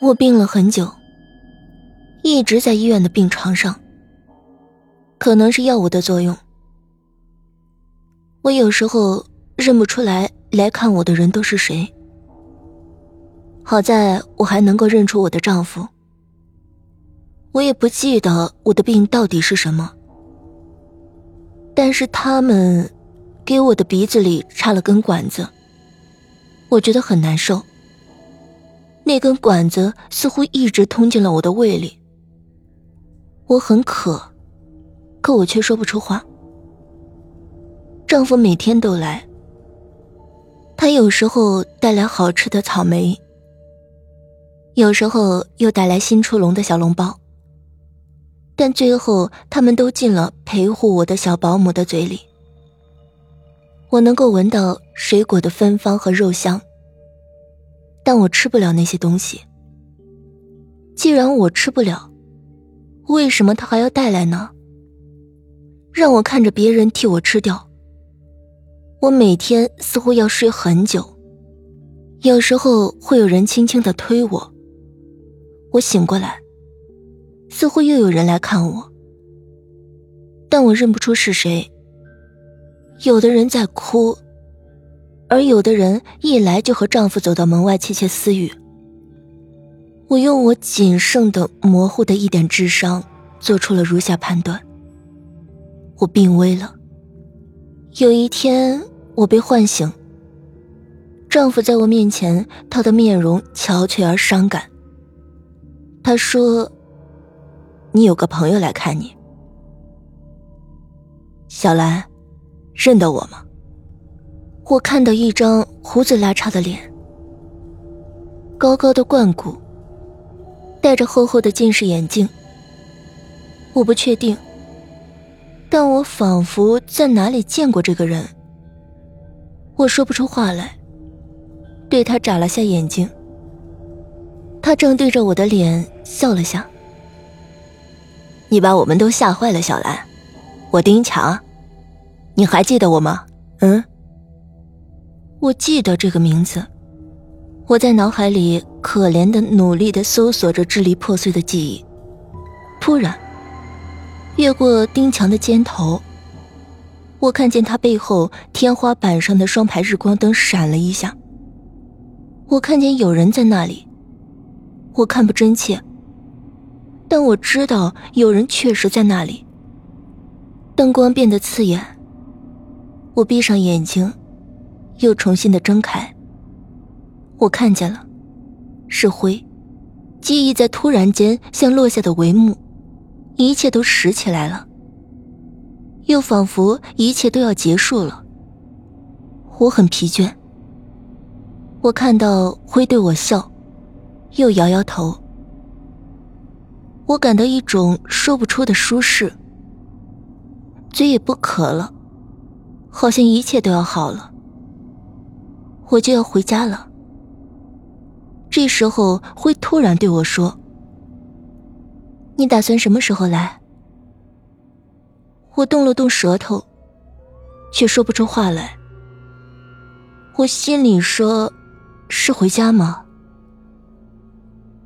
我病了很久，一直在医院的病床上。可能是药物的作用，我有时候认不出来来看我的人都是谁。好在我还能够认出我的丈夫。我也不记得我的病到底是什么，但是他们给我的鼻子里插了根管子，我觉得很难受。那根管子似乎一直通进了我的胃里，我很渴。可我却说不出话。丈夫每天都来，他有时候带来好吃的草莓，有时候又带来新出笼的小笼包。但最后，他们都进了陪护我的小保姆的嘴里。我能够闻到水果的芬芳和肉香，但我吃不了那些东西。既然我吃不了，为什么他还要带来呢？让我看着别人替我吃掉。我每天似乎要睡很久，有时候会有人轻轻的推我。我醒过来，似乎又有人来看我，但我认不出是谁。有的人在哭，而有的人一来就和丈夫走到门外窃窃私语。我用我仅剩的模糊的一点智商，做出了如下判断。我病危了。有一天，我被唤醒。丈夫在我面前，他的面容憔悴而伤感。他说：“你有个朋友来看你。”小兰，认得我吗？我看到一张胡子拉碴的脸，高高的冠骨，戴着厚厚的近视眼镜。我不确定。但我仿佛在哪里见过这个人。我说不出话来，对他眨了下眼睛。他正对着我的脸笑了下。你把我们都吓坏了，小兰。我丁强，你还记得我吗？嗯。我记得这个名字。我在脑海里可怜的、努力的搜索着支离破碎的记忆。突然。越过丁强的肩头，我看见他背后天花板上的双排日光灯闪了一下。我看见有人在那里，我看不真切，但我知道有人确实在那里。灯光变得刺眼，我闭上眼睛，又重新的睁开。我看见了，是灰，记忆在突然间像落下的帷幕。一切都拾起来了，又仿佛一切都要结束了。我很疲倦。我看到灰对我笑，又摇摇头。我感到一种说不出的舒适，嘴也不渴了，好像一切都要好了。我就要回家了。这时候，灰突然对我说。你打算什么时候来？我动了动舌头，却说不出话来。我心里说：“是回家吗？”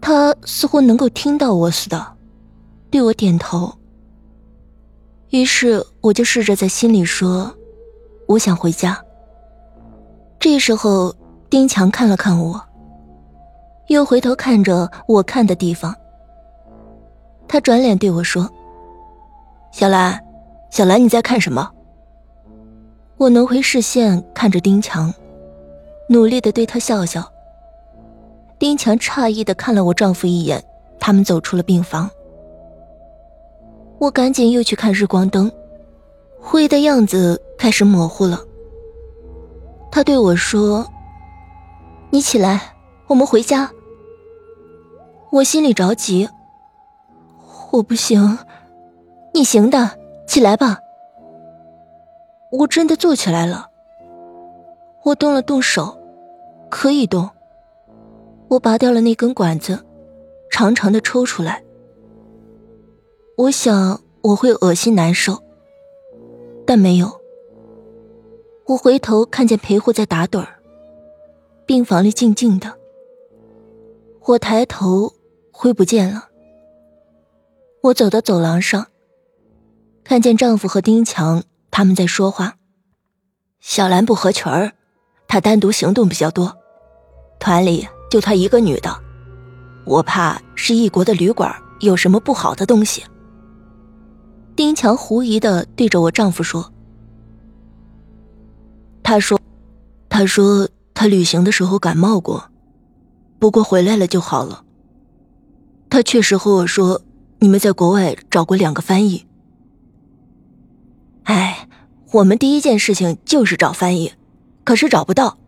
他似乎能够听到我似的，对我点头。于是我就试着在心里说：“我想回家。”这时候，丁强看了看我，又回头看着我看的地方。他转脸对我说：“小兰，小兰，你在看什么？”我挪回视线，看着丁强，努力的对他笑笑。丁强诧异的看了我丈夫一眼，他们走出了病房。我赶紧又去看日光灯，灰的样子开始模糊了。他对我说：“你起来，我们回家。”我心里着急。我不行，你行的，起来吧。我真的坐起来了。我动了动手，可以动。我拔掉了那根管子，长长的抽出来。我想我会恶心难受，但没有。我回头看见陪护在打盹儿，病房里静静的。我抬头，灰不见了。我走到走廊上，看见丈夫和丁强他们在说话。小兰不合群儿，她单独行动比较多，团里就她一个女的，我怕是异国的旅馆有什么不好的东西。丁强狐疑的对着我丈夫说：“他说，他说他旅行的时候感冒过，不过回来了就好了。他确实和我说，你们在国外找过两个翻译。哎，我们第一件事情就是找翻译，可是找不到。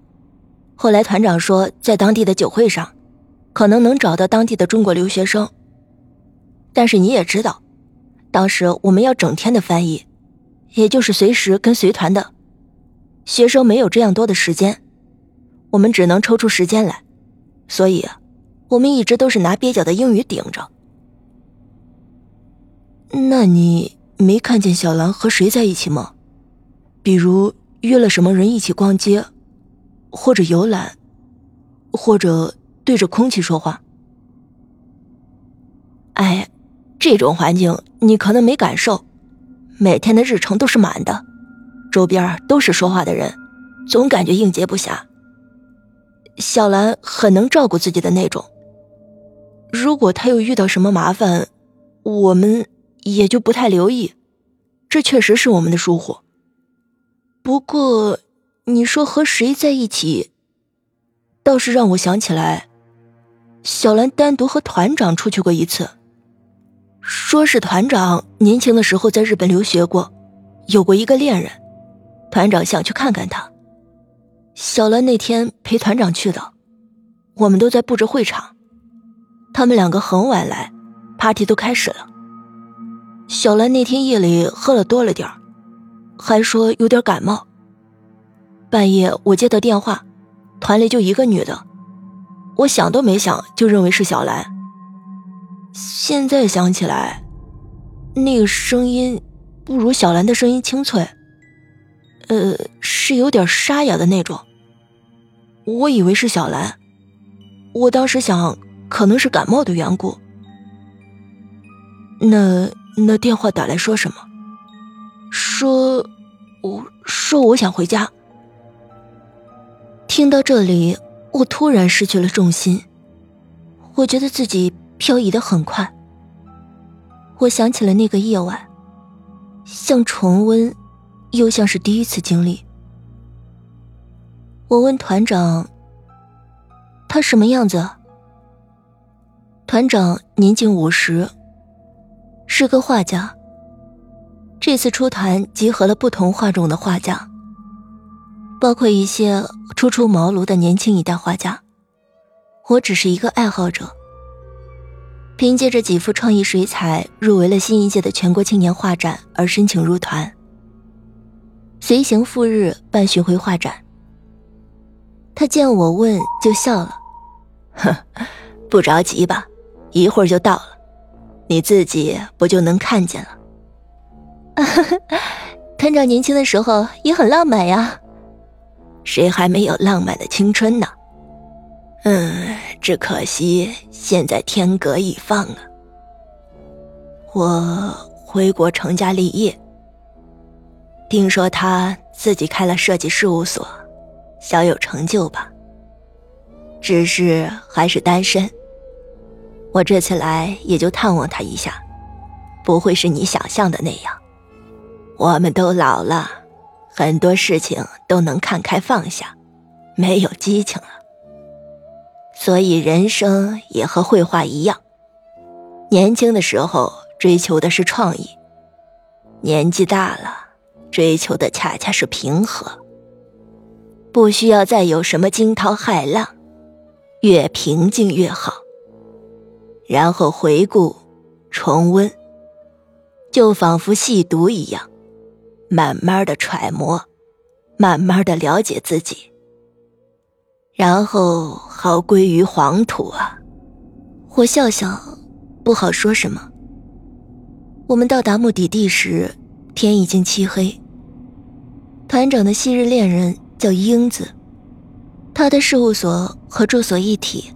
后来团长说，在当地的酒会上，可能能找到当地的中国留学生。但是你也知道。”当时我们要整天的翻译，也就是随时跟随团的学生没有这样多的时间，我们只能抽出时间来，所以，我们一直都是拿蹩脚的英语顶着。那你没看见小兰和谁在一起吗？比如约了什么人一起逛街，或者游览，或者对着空气说话？哎。这种环境你可能没感受，每天的日程都是满的，周边都是说话的人，总感觉应接不暇。小兰很能照顾自己的那种，如果她又遇到什么麻烦，我们也就不太留意，这确实是我们的疏忽。不过你说和谁在一起，倒是让我想起来，小兰单独和团长出去过一次。说是团长年轻的时候在日本留学过，有过一个恋人，团长想去看看他。小兰那天陪团长去的，我们都在布置会场，他们两个很晚来，party 都开始了。小兰那天夜里喝了多了点还说有点感冒。半夜我接到电话，团里就一个女的，我想都没想就认为是小兰。现在想起来，那个声音不如小兰的声音清脆，呃，是有点沙哑的那种。我以为是小兰，我当时想可能是感冒的缘故。那那电话打来说什么？说，我说我想回家。听到这里，我突然失去了重心，我觉得自己。漂移的很快，我想起了那个夜晚，像重温，又像是第一次经历。我问团长：“他什么样子？”团长年近五十，是个画家。这次出团集合了不同画种的画家，包括一些初出茅庐的年轻一代画家。我只是一个爱好者。凭借着几幅创意水彩，入围了新一届的全国青年画展而申请入团。随行赴日办巡回画展。他见我问就笑了，哼，不着急吧，一会儿就到了，你自己不就能看见了？团长年轻的时候也很浪漫呀，谁还没有浪漫的青春呢？嗯，只可惜现在天隔一方啊。我回国成家立业，听说他自己开了设计事务所，小有成就吧。只是还是单身。我这次来也就探望他一下，不会是你想象的那样。我们都老了，很多事情都能看开放下，没有激情了。所以人生也和绘画一样，年轻的时候追求的是创意，年纪大了追求的恰恰是平和。不需要再有什么惊涛骇浪，越平静越好。然后回顾、重温，就仿佛细读一样，慢慢的揣摩，慢慢的了解自己。然后好归于黄土啊！我笑笑，不好说什么。我们到达目的地时，天已经漆黑。团长的昔日恋人叫英子，他的事务所和住所一体。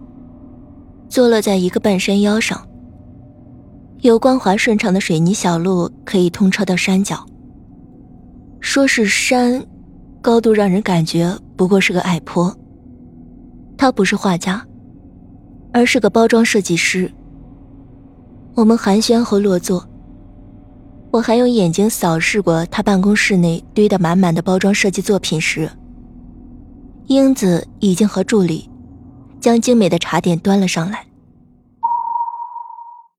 坐落在一个半山腰上，有光滑顺畅的水泥小路可以通车到山脚。说是山，高度让人感觉不过是个矮坡。他不是画家，而是个包装设计师。我们寒暄后落座，我还用眼睛扫视过他办公室内堆得满满的包装设计作品时，英子已经和助理将精美的茶点端了上来。